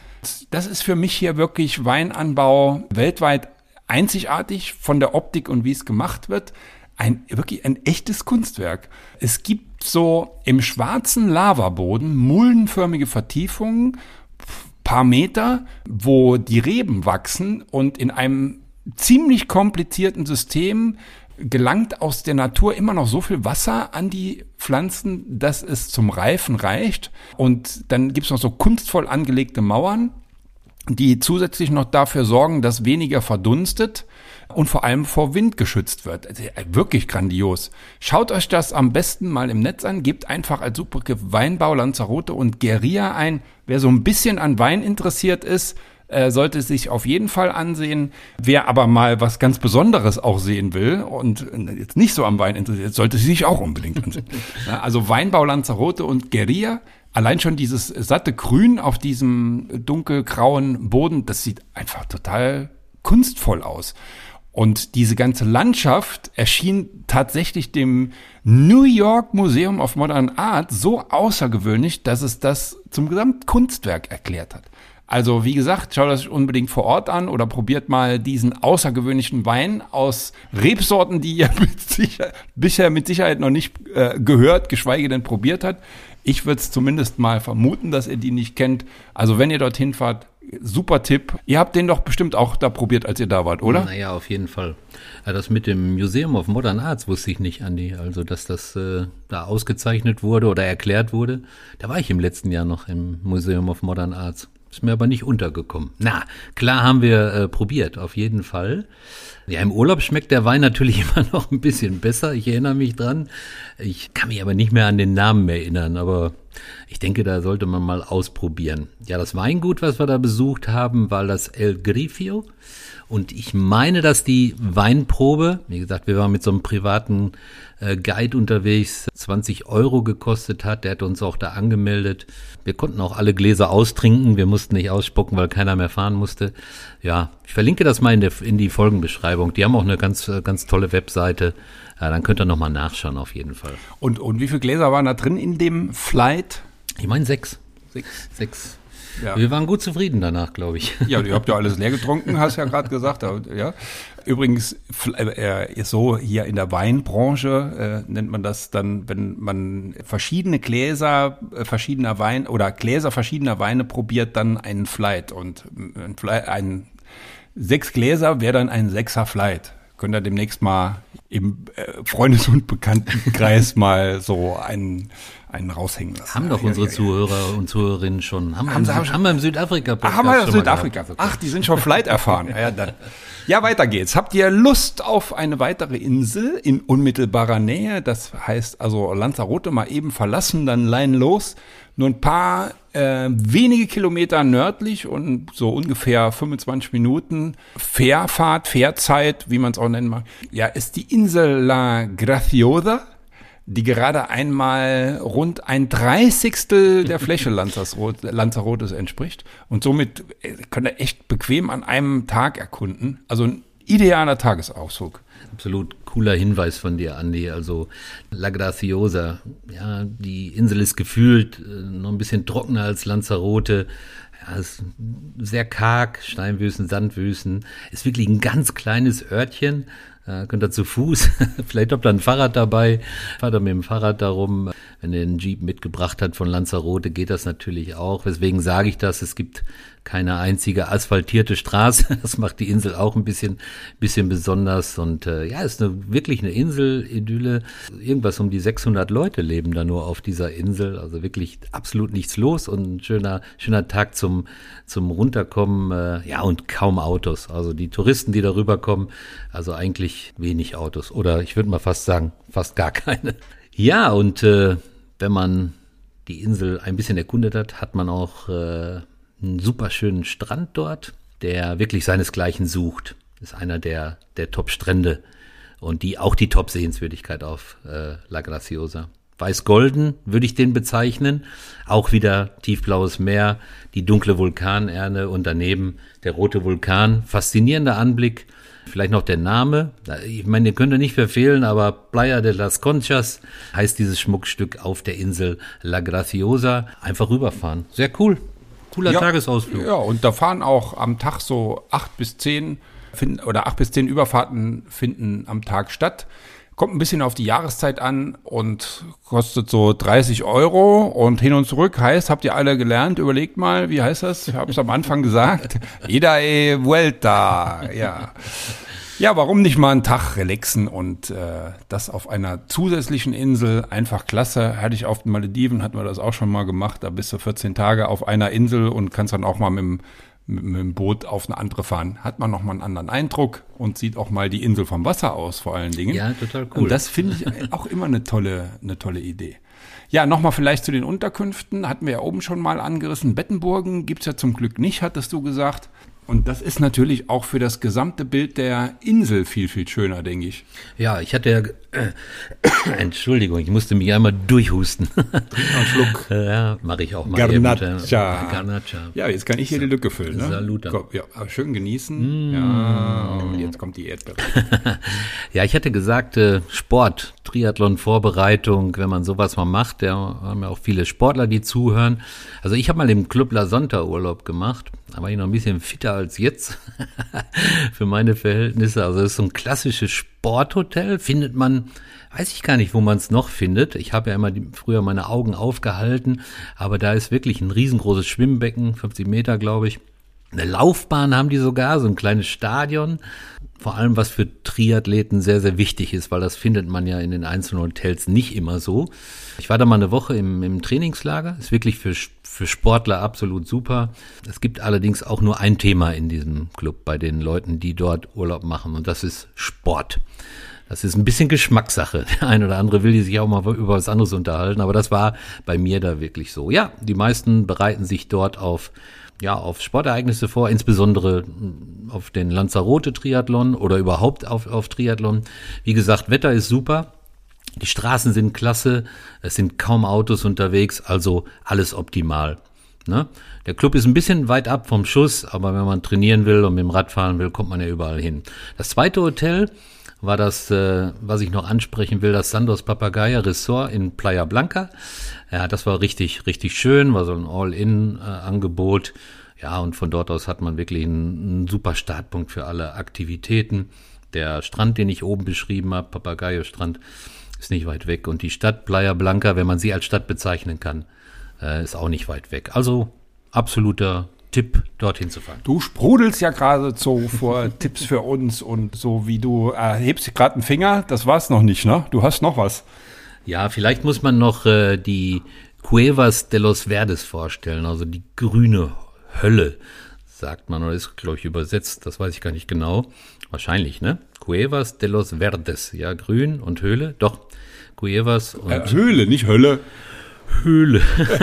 [SPEAKER 2] Das ist für mich hier wirklich Weinanbau weltweit einzigartig von der Optik und wie es gemacht wird. Ein, wirklich ein echtes Kunstwerk. Es gibt so im schwarzen Lavaboden muldenförmige Vertiefungen, paar Meter, wo die Reben wachsen und in einem ziemlich komplizierten System gelangt aus der Natur immer noch so viel Wasser an die Pflanzen, dass es zum Reifen reicht. Und dann gibt es noch so kunstvoll angelegte Mauern, die zusätzlich noch dafür sorgen, dass weniger verdunstet und vor allem vor Wind geschützt wird. Also, wirklich grandios. Schaut euch das am besten mal im Netz an, gebt einfach als Suchbegriff Weinbau, Lanzarote und Guerilla ein. Wer so ein bisschen an Wein interessiert ist, äh, sollte sich auf jeden Fall ansehen. Wer aber mal was ganz Besonderes auch sehen will und jetzt nicht so am Wein interessiert, sollte sich auch unbedingt ansehen. also Weinbau Lanzarote und Guerilla. Allein schon dieses satte Grün auf diesem dunkelgrauen Boden, das sieht einfach total kunstvoll aus. Und diese ganze Landschaft erschien tatsächlich dem New York Museum of Modern Art so außergewöhnlich, dass es das zum Gesamtkunstwerk erklärt hat. Also wie gesagt, schaut euch unbedingt vor Ort an oder probiert mal diesen außergewöhnlichen Wein aus Rebsorten, die ihr mit sicher, bisher mit Sicherheit noch nicht äh, gehört, geschweige denn probiert hat. Ich würde es zumindest mal vermuten, dass ihr die nicht kennt. Also wenn ihr dorthin fahrt, super Tipp. Ihr habt den doch bestimmt auch da probiert, als ihr da wart, oder?
[SPEAKER 3] Naja, auf jeden Fall. Das mit dem Museum of Modern Arts wusste ich nicht, Andi. Also, dass das äh, da ausgezeichnet wurde oder erklärt wurde. Da war ich im letzten Jahr noch im Museum of Modern Arts. Ist mir aber nicht untergekommen. Na, klar haben wir äh, probiert, auf jeden Fall. Ja, im Urlaub schmeckt der Wein natürlich immer noch ein bisschen besser. Ich erinnere mich dran. Ich kann mich aber nicht mehr an den Namen erinnern, aber ich denke, da sollte man mal ausprobieren. Ja, das Weingut, was wir da besucht haben, war das El Grifio. Und ich meine, dass die Weinprobe, wie gesagt, wir waren mit so einem privaten äh, Guide unterwegs, 20 Euro gekostet hat. Der hat uns auch da angemeldet. Wir konnten auch alle Gläser austrinken. Wir mussten nicht ausspucken, weil keiner mehr fahren musste. Ja, ich verlinke das mal in, der, in die Folgenbeschreibung. Die haben auch eine ganz, äh, ganz tolle Webseite. Ja, dann könnt ihr nochmal nachschauen, auf jeden Fall.
[SPEAKER 2] Und, und wie viele Gläser waren da drin in dem Flight?
[SPEAKER 3] Ich meine sechs. Sechs. Sechs. Ja. Wir waren gut zufrieden danach, glaube ich.
[SPEAKER 2] Ja, ihr habt ja alles leer getrunken, hast ja gerade gesagt. Ja. Übrigens, äh, so hier in der Weinbranche äh, nennt man das dann, wenn man verschiedene Gläser äh, verschiedener Wein oder Gläser verschiedener Weine probiert, dann einen Flight. Und ein, Flight, ein sechs Gläser wäre dann ein Sechser Flight. Könnt ihr demnächst mal im äh, Freundes- und Bekanntenkreis mal so einen einen raushängen lassen.
[SPEAKER 3] Haben doch ja, unsere ja, Zuhörer und Zuhörerinnen schon. Haben, haben, haben, haben wir im Südafrika-Podcast
[SPEAKER 2] Haben wir im Südafrika. Ach, die sind schon Flight erfahren. ja, dann. ja, weiter geht's. Habt ihr Lust auf eine weitere Insel in unmittelbarer Nähe? Das heißt also Lanzarote mal eben verlassen, dann Lein los. Nur ein paar äh, wenige Kilometer nördlich und so ungefähr 25 Minuten Fährfahrt, Fährzeit, wie man es auch nennen mag. Ja, ist die Insel La Graciosa die gerade einmal rund ein Dreißigstel der Fläche Lanzarotes entspricht. Und somit äh, könnt ihr echt bequem an einem Tag erkunden. Also ein idealer Tagesausflug.
[SPEAKER 3] Absolut cooler Hinweis von dir, Andi. Also La Graciosa, ja, die Insel ist gefühlt äh, noch ein bisschen trockener als Lanzarote. Ja, ist sehr karg, Steinwüsten, Sandwüsten. Ist wirklich ein ganz kleines Örtchen ja, könnt ihr zu Fuß, vielleicht habt ihr ein Fahrrad dabei, fahrt ihr mit dem Fahrrad darum. Wenn ihr einen Jeep mitgebracht hat von Lanzarote, geht das natürlich auch. Weswegen sage ich das? Es gibt keine einzige asphaltierte Straße. Das macht die Insel auch ein bisschen, bisschen besonders. Und äh, ja, ist eine, wirklich eine Insel-Idylle. Irgendwas um die 600 Leute leben da nur auf dieser Insel. Also wirklich absolut nichts los und ein schöner, schöner Tag zum, zum Runterkommen. Äh, ja, und kaum Autos. Also die Touristen, die darüber kommen, also eigentlich wenig Autos. Oder ich würde mal fast sagen, fast gar keine. Ja, und äh, wenn man die Insel ein bisschen erkundet hat, hat man auch äh, einen super schönen Strand dort, der wirklich seinesgleichen sucht. Ist einer der, der Top-Strände und die auch die Top-Sehenswürdigkeit auf äh, La Graciosa. Weiß-Golden würde ich den bezeichnen. Auch wieder tiefblaues Meer, die dunkle Vulkanerne und daneben der rote Vulkan. Faszinierender Anblick. Vielleicht noch der Name. Ich meine, den könnt ihr nicht verfehlen, aber Playa de las Conchas heißt dieses Schmuckstück auf der Insel La Graciosa. Einfach rüberfahren. Sehr cool. Cooler ja, Tagesausflug.
[SPEAKER 2] Ja, und da fahren auch am Tag so acht bis zehn finden, oder acht bis zehn Überfahrten finden am Tag statt. Kommt ein bisschen auf die Jahreszeit an und kostet so 30 Euro und hin und zurück heißt, habt ihr alle gelernt? Überlegt mal, wie heißt das? Ich habe es am Anfang gesagt. Ida e vuelta. Ja. Ja, warum nicht mal einen Tag relaxen und äh, das auf einer zusätzlichen Insel, einfach klasse. Hatte ich auf den Malediven, hatten wir das auch schon mal gemacht. Da bist du 14 Tage auf einer Insel und kannst dann auch mal mit dem mit, mit dem Boot auf eine andere fahren, hat man nochmal einen anderen Eindruck und sieht auch mal die Insel vom Wasser aus, vor allen Dingen.
[SPEAKER 3] Ja, total cool.
[SPEAKER 2] Und das finde ich auch immer eine tolle, eine tolle Idee. Ja, nochmal vielleicht zu den Unterkünften. Hatten wir ja oben schon mal angerissen. Bettenburgen gibt's ja zum Glück nicht, hattest du gesagt. Und das ist natürlich auch für das gesamte Bild der Insel viel, viel schöner, denke ich.
[SPEAKER 3] Ja, ich hatte ja, äh, Entschuldigung, ich musste mich einmal durchhusten.
[SPEAKER 2] Einen Schluck.
[SPEAKER 3] ja, mache ich auch mal.
[SPEAKER 2] Garnacha.
[SPEAKER 3] Eben, Garnacha.
[SPEAKER 2] Ja, jetzt kann ich hier die Lücke füllen. Ne?
[SPEAKER 3] Saluta.
[SPEAKER 2] Komm, ja, schön genießen. Ja, und jetzt kommt die Erdbeere.
[SPEAKER 3] Ja, ich hatte gesagt, äh, Sport, Triathlon-Vorbereitung, wenn man sowas mal macht, da haben ja auch viele Sportler, die zuhören. Also ich habe mal im Club La Sonta Urlaub gemacht, da war ich noch ein bisschen fitter als jetzt für meine Verhältnisse. Also das ist so ein klassisches Sporthotel, findet man, weiß ich gar nicht, wo man es noch findet. Ich habe ja immer die, früher meine Augen aufgehalten, aber da ist wirklich ein riesengroßes Schwimmbecken, 50 Meter, glaube ich. Eine Laufbahn haben die sogar, so ein kleines Stadion. Vor allem, was für Triathleten sehr, sehr wichtig ist, weil das findet man ja in den einzelnen Hotels nicht immer so. Ich war da mal eine Woche im, im Trainingslager. Ist wirklich für, für Sportler absolut super. Es gibt allerdings auch nur ein Thema in diesem Club bei den Leuten, die dort Urlaub machen. Und das ist Sport. Das ist ein bisschen Geschmackssache. Der ein oder andere will die sich auch mal über was anderes unterhalten, aber das war bei mir da wirklich so. Ja, die meisten bereiten sich dort auf ja, auf Sportereignisse vor, insbesondere auf den Lanzarote Triathlon oder überhaupt auf, auf Triathlon. Wie gesagt, Wetter ist super. Die Straßen sind klasse. Es sind kaum Autos unterwegs, also alles optimal. Ne? Der Club ist ein bisschen weit ab vom Schuss, aber wenn man trainieren will und mit dem Rad fahren will, kommt man ja überall hin. Das zweite Hotel war das, äh, was ich noch ansprechen will, das Sandos Papagaya Resort in Playa Blanca. Ja, das war richtig, richtig schön, war so ein All-In-Angebot. Ja, und von dort aus hat man wirklich einen, einen, super Startpunkt für alle Aktivitäten. Der Strand, den ich oben beschrieben habe, Papagayo-Strand, ist nicht weit weg. Und die Stadt Playa Blanca, wenn man sie als Stadt bezeichnen kann, äh, ist auch nicht weit weg. Also absoluter Tipp, dorthin zu fahren.
[SPEAKER 2] Du sprudelst ja geradezu vor Tipps für uns und so wie du erhebst gerade einen Finger, das war's noch nicht, ne? Du hast noch was.
[SPEAKER 3] Ja, vielleicht muss man noch äh, die Cuevas de los Verdes vorstellen, also die grüne Hölle, sagt man, oder ist, glaube ich, übersetzt, das weiß ich gar nicht genau. Wahrscheinlich, ne? Cuevas de los Verdes, ja, grün und Höhle, doch, Cuevas und...
[SPEAKER 2] Äh, Höhle, nicht Hölle.
[SPEAKER 3] Höhle.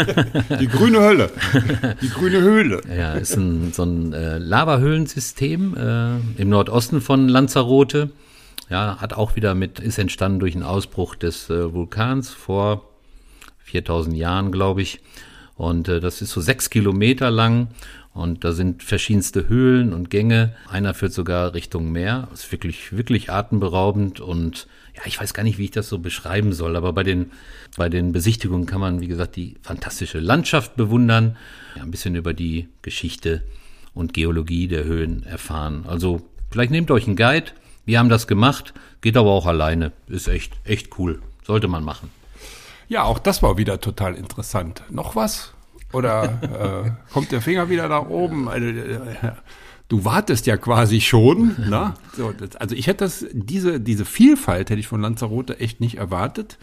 [SPEAKER 2] Die grüne Hölle. Die grüne Höhle.
[SPEAKER 3] Ja, ist ein, so ein äh, Lavahöhlensystem äh, im Nordosten von Lanzarote. Ja, hat auch wieder mit, ist entstanden durch einen Ausbruch des äh, Vulkans vor 4000 Jahren, glaube ich. Und äh, das ist so sechs Kilometer lang und da sind verschiedenste Höhlen und Gänge. Einer führt sogar Richtung Meer. Das ist wirklich, wirklich atemberaubend und ja, ich weiß gar nicht, wie ich das so beschreiben soll, aber bei den, bei den Besichtigungen kann man, wie gesagt, die fantastische Landschaft bewundern, ja, ein bisschen über die Geschichte und Geologie der Höhen erfahren. Also vielleicht nehmt euch einen Guide. Wir haben das gemacht, geht aber auch alleine. Ist echt, echt cool. Sollte man machen.
[SPEAKER 2] Ja, auch das war wieder total interessant. Noch was? Oder äh, kommt der Finger wieder nach oben? Also, äh, du wartest ja quasi schon. Ne? So, das, also ich hätte das, diese, diese Vielfalt hätte ich von Lanzarote echt nicht erwartet.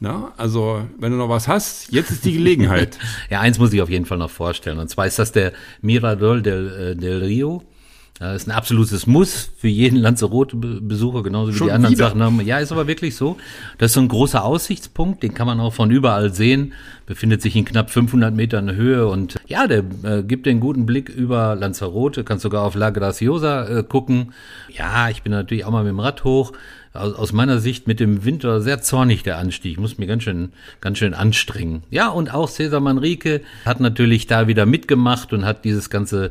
[SPEAKER 2] Na, also, wenn du noch was hast, jetzt ist die Gelegenheit.
[SPEAKER 3] ja, eins muss ich auf jeden Fall noch vorstellen. Und zwar ist das der Mirador del, äh, del Rio. Das ist ein absolutes Muss für jeden Lanzarote-Besucher, genauso wie
[SPEAKER 2] Schon
[SPEAKER 3] die anderen
[SPEAKER 2] wieder?
[SPEAKER 3] Sachen haben. Ja, ist aber wirklich so. Das ist so ein großer Aussichtspunkt, den kann man auch von überall sehen. Befindet sich in knapp 500 Metern Höhe und ja, der äh, gibt den guten Blick über Lanzarote. Kannst sogar auf La Graciosa äh, gucken. Ja, ich bin natürlich auch mal mit dem Rad hoch. Aus, aus meiner Sicht mit dem Winter sehr zornig der Anstieg. Ich muss mir ganz schön, ganz schön anstrengen. Ja, und auch Cesar Manrique hat natürlich da wieder mitgemacht und hat dieses ganze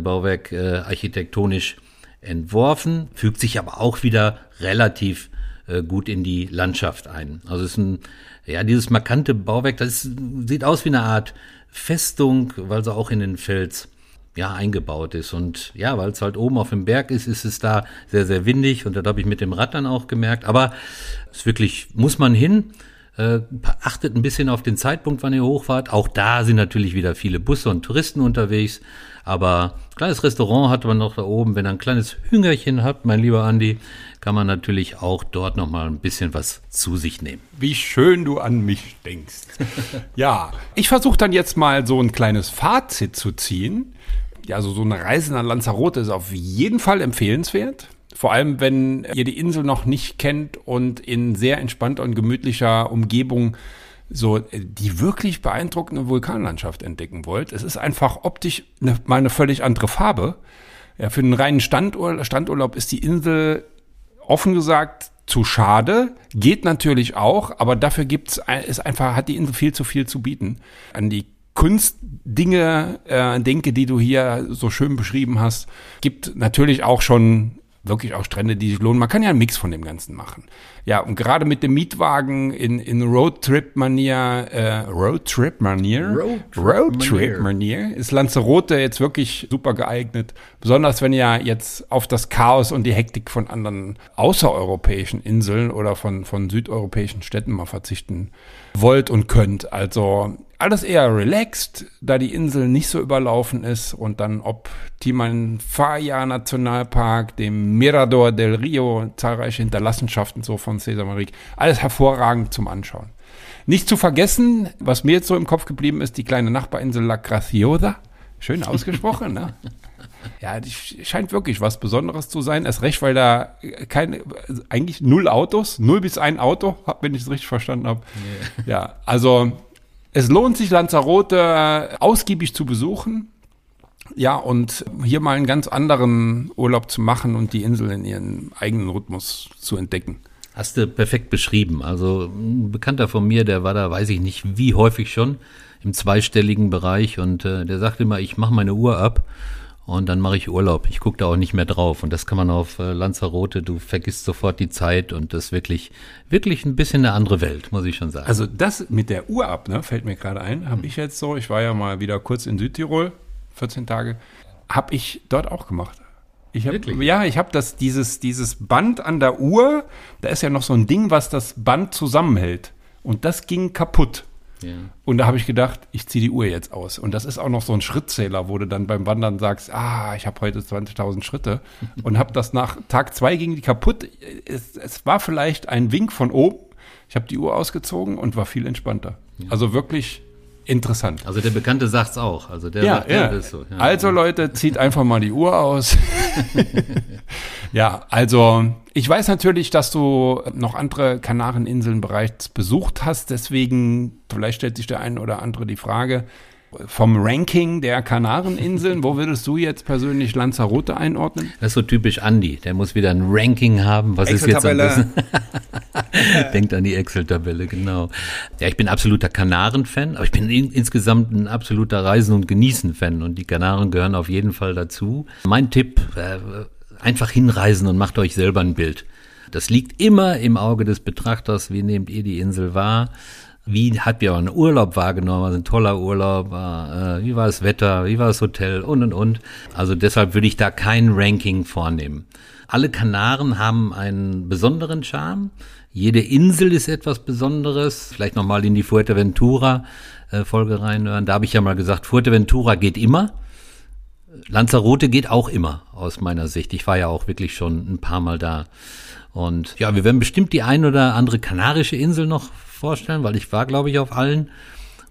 [SPEAKER 3] Bauwerk äh, architektonisch entworfen, fügt sich aber auch wieder relativ äh, gut in die Landschaft ein. Also es ist ein, ja, dieses markante Bauwerk, das ist, sieht aus wie eine Art Festung, weil sie auch in den Fels ja, eingebaut ist. Und ja, weil es halt oben auf dem Berg ist, ist es da sehr, sehr windig. Und das habe ich mit dem Rad dann auch gemerkt. Aber es wirklich, muss man hin. Äh, achtet ein bisschen auf den Zeitpunkt, wann ihr hochfahrt. Auch da sind natürlich wieder viele Busse und Touristen unterwegs. Aber kleines Restaurant hat man noch da oben. Wenn ihr ein kleines Hüngerchen habt, mein lieber Andi, kann man natürlich auch dort noch mal ein bisschen was zu sich nehmen.
[SPEAKER 2] Wie schön du an mich denkst. ja, ich versuche dann jetzt mal so ein kleines Fazit zu ziehen. ja, also so eine Reise nach Lanzarote ist auf jeden Fall empfehlenswert. Vor allem, wenn ihr die Insel noch nicht kennt und in sehr entspannter und gemütlicher Umgebung so die wirklich beeindruckende Vulkanlandschaft entdecken wollt. Es ist einfach optisch eine, mal eine völlig andere Farbe. Ja, für einen reinen Standurlaub, Standurlaub ist die Insel offen gesagt zu schade. Geht natürlich auch, aber dafür gibt's ist einfach hat die Insel viel zu viel zu bieten. An die Kunstdinge äh, denke, die du hier so schön beschrieben hast, gibt natürlich auch schon wirklich auch Strände, die sich lohnen. Man kann ja einen Mix von dem Ganzen machen. Ja, und gerade mit dem Mietwagen in, in Roadtrip-Manier, äh, Roadtrip-Manier, Roadtrip-Manier ist Lanzarote jetzt wirklich super geeignet. Besonders wenn ihr jetzt auf das Chaos und die Hektik von anderen außereuropäischen Inseln oder von, von südeuropäischen Städten mal verzichten wollt und könnt. Also alles eher relaxed, da die Insel nicht so überlaufen ist und dann ob Timanfaya Nationalpark, dem Mirador del Rio, zahlreiche Hinterlassenschaften so von Cesar Maric, alles hervorragend zum Anschauen. Nicht zu vergessen, was mir jetzt so im Kopf geblieben ist, die kleine Nachbarinsel La Graciosa. Schön ausgesprochen, ne? Ja, die scheint wirklich was Besonderes zu sein. Erst recht, weil da keine, eigentlich null Autos, null bis ein Auto, wenn ich es richtig verstanden habe. Nee. Ja, also es lohnt sich, Lanzarote ausgiebig zu besuchen. Ja, und hier mal einen ganz anderen Urlaub zu machen und die Insel in ihren eigenen Rhythmus zu entdecken.
[SPEAKER 3] Hast du perfekt beschrieben. Also ein Bekannter von mir, der war da, weiß ich nicht, wie häufig schon im zweistelligen Bereich und äh, der sagte immer, ich mache meine Uhr ab und dann mache ich Urlaub. Ich gucke da auch nicht mehr drauf. Und das kann man auf äh, Lanzarote, du vergisst sofort die Zeit und das ist wirklich, wirklich ein bisschen eine andere Welt, muss ich schon sagen.
[SPEAKER 2] Also das mit der Uhr ab, ne, fällt mir gerade ein, habe ich jetzt so, ich war ja mal wieder kurz in Südtirol, 14 Tage, habe ich dort auch gemacht. Ich hab, ja, ich habe das dieses dieses Band an der Uhr. Da ist ja noch so ein Ding, was das Band zusammenhält. Und das ging kaputt. Ja. Und da habe ich gedacht, ich ziehe die Uhr jetzt aus. Und das ist auch noch so ein Schrittzähler, wo du dann beim Wandern sagst, ah, ich habe heute 20.000 Schritte. und habe das nach Tag zwei ging die kaputt. Es, es war vielleicht ein Wink von oben. Ich habe die Uhr ausgezogen und war viel entspannter. Ja. Also wirklich interessant.
[SPEAKER 3] Also der Bekannte sagt's auch. Also der
[SPEAKER 2] ja, sagt, ja. Das so. Ja. Also Leute, zieht einfach mal die Uhr aus. ja, also ich weiß natürlich, dass du noch andere Kanareninseln bereits besucht hast. Deswegen, vielleicht stellt sich der eine oder andere die Frage, vom Ranking der Kanareninseln, wo würdest du jetzt persönlich Lanzarote einordnen?
[SPEAKER 3] Das ist so typisch Andy. Der muss wieder ein Ranking haben. Was ist jetzt am besten? Denkt an die Excel-Tabelle, genau. Ja, ich bin absoluter Kanaren-Fan, aber ich bin in, insgesamt ein absoluter Reisen- und Genießen-Fan und die Kanaren gehören auf jeden Fall dazu. Mein Tipp, äh, einfach hinreisen und macht euch selber ein Bild. Das liegt immer im Auge des Betrachters. Wie nehmt ihr die Insel wahr? Wie habt ihr euren Urlaub wahrgenommen? Also ein toller Urlaub. Äh, wie war das Wetter? Wie war das Hotel? Und, und, und. Also deshalb würde ich da kein Ranking vornehmen. Alle Kanaren haben einen besonderen Charme. Jede Insel ist etwas Besonderes. Vielleicht nochmal in die Fuerteventura äh, reinhören. Da habe ich ja mal gesagt, Fuerteventura geht immer. Lanzarote geht auch immer, aus meiner Sicht. Ich war ja auch wirklich schon ein paar Mal da. Und ja, wir werden bestimmt die ein oder andere kanarische Insel noch vorstellen, weil ich war, glaube ich, auf allen.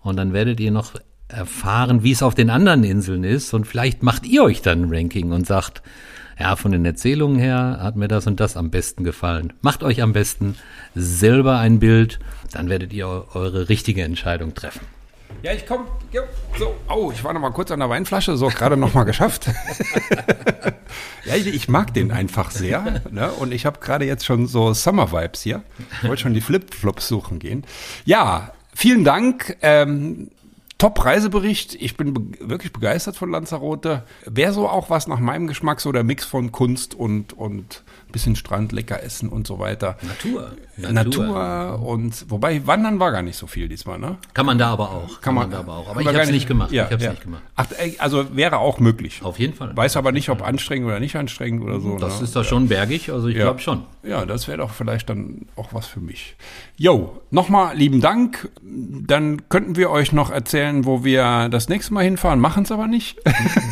[SPEAKER 3] Und dann werdet ihr noch erfahren, wie es auf den anderen Inseln ist. Und vielleicht macht ihr euch dann ein Ranking und sagt, ja, von den Erzählungen her hat mir das und das am besten gefallen. Macht euch am besten selber ein Bild, dann werdet ihr eure richtige Entscheidung treffen.
[SPEAKER 2] Ja, ich komme. So, oh, ich war noch mal kurz an der Weinflasche, so gerade noch mal geschafft. ja, ich, ich, mag den einfach sehr. Ne? Und ich habe gerade jetzt schon so Summer Vibes hier. Ich wollte schon die Flip-Flops suchen gehen. Ja, vielen Dank. Ähm, Top-Reisebericht. Ich bin be wirklich begeistert von Lanzarote. Wäre so auch was nach meinem Geschmack, so der Mix von Kunst und, und bisschen Strand, lecker essen und so weiter.
[SPEAKER 3] Natur.
[SPEAKER 2] Natur, Natur und wobei Wandern war gar nicht so viel diesmal, ne?
[SPEAKER 3] Kann man da aber auch.
[SPEAKER 2] Kann, kann man,
[SPEAKER 3] man,
[SPEAKER 2] da
[SPEAKER 3] aber auch. Aber ich habe es nicht gemacht.
[SPEAKER 2] Ja,
[SPEAKER 3] ich habe
[SPEAKER 2] ja. nicht gemacht. Ach, also wäre auch möglich.
[SPEAKER 3] Auf jeden Fall.
[SPEAKER 2] Weiß aber nicht, ob anstrengend oder nicht anstrengend oder so.
[SPEAKER 3] Das ne? ist da schon bergig, also ich ja. glaube schon.
[SPEAKER 2] Ja, das wäre doch vielleicht dann auch was für mich. Jo, nochmal lieben Dank. Dann könnten wir euch noch erzählen, wo wir das nächste Mal hinfahren, machen es aber nicht.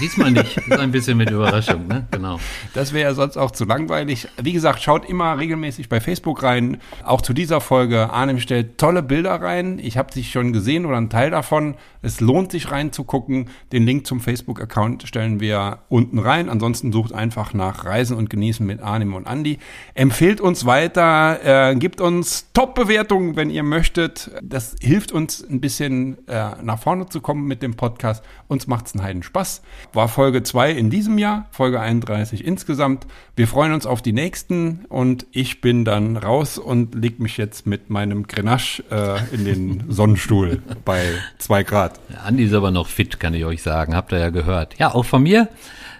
[SPEAKER 3] Diesmal nicht. Das ist ein bisschen mit Überraschung, ne? Genau.
[SPEAKER 2] Das wäre ja sonst auch zu langweilig. Wie gesagt, schaut immer regelmäßig bei Facebook rein. Auch zu dieser Folge. Arnim stellt tolle Bilder rein. Ich habe sie schon gesehen oder einen Teil davon. Es lohnt sich reinzugucken. Den Link zum Facebook-Account stellen wir unten rein. Ansonsten sucht einfach nach Reisen und Genießen mit Arnim und Andi. Empfehlt uns weiter, äh, gibt uns Top-Bewertungen, wenn ihr möchtet. Das hilft uns ein bisschen äh, nach vorne zu kommen mit dem Podcast. Uns macht's einen Heiden Spaß. War Folge 2 in diesem Jahr, Folge 31 insgesamt. Wir freuen uns auf die nächsten und ich bin dann raus und leg mich jetzt mit meinem Grenache äh, in den Sonnenstuhl bei zwei Grad.
[SPEAKER 3] Andi ist aber noch fit, kann ich euch sagen. Habt ihr ja gehört. Ja, auch von mir.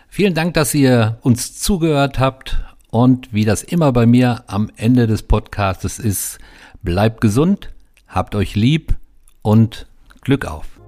[SPEAKER 3] Vielen Dank, dass ihr uns zugehört habt. Und wie das immer bei mir am Ende des Podcasts ist, bleibt gesund, habt euch lieb und Glück auf.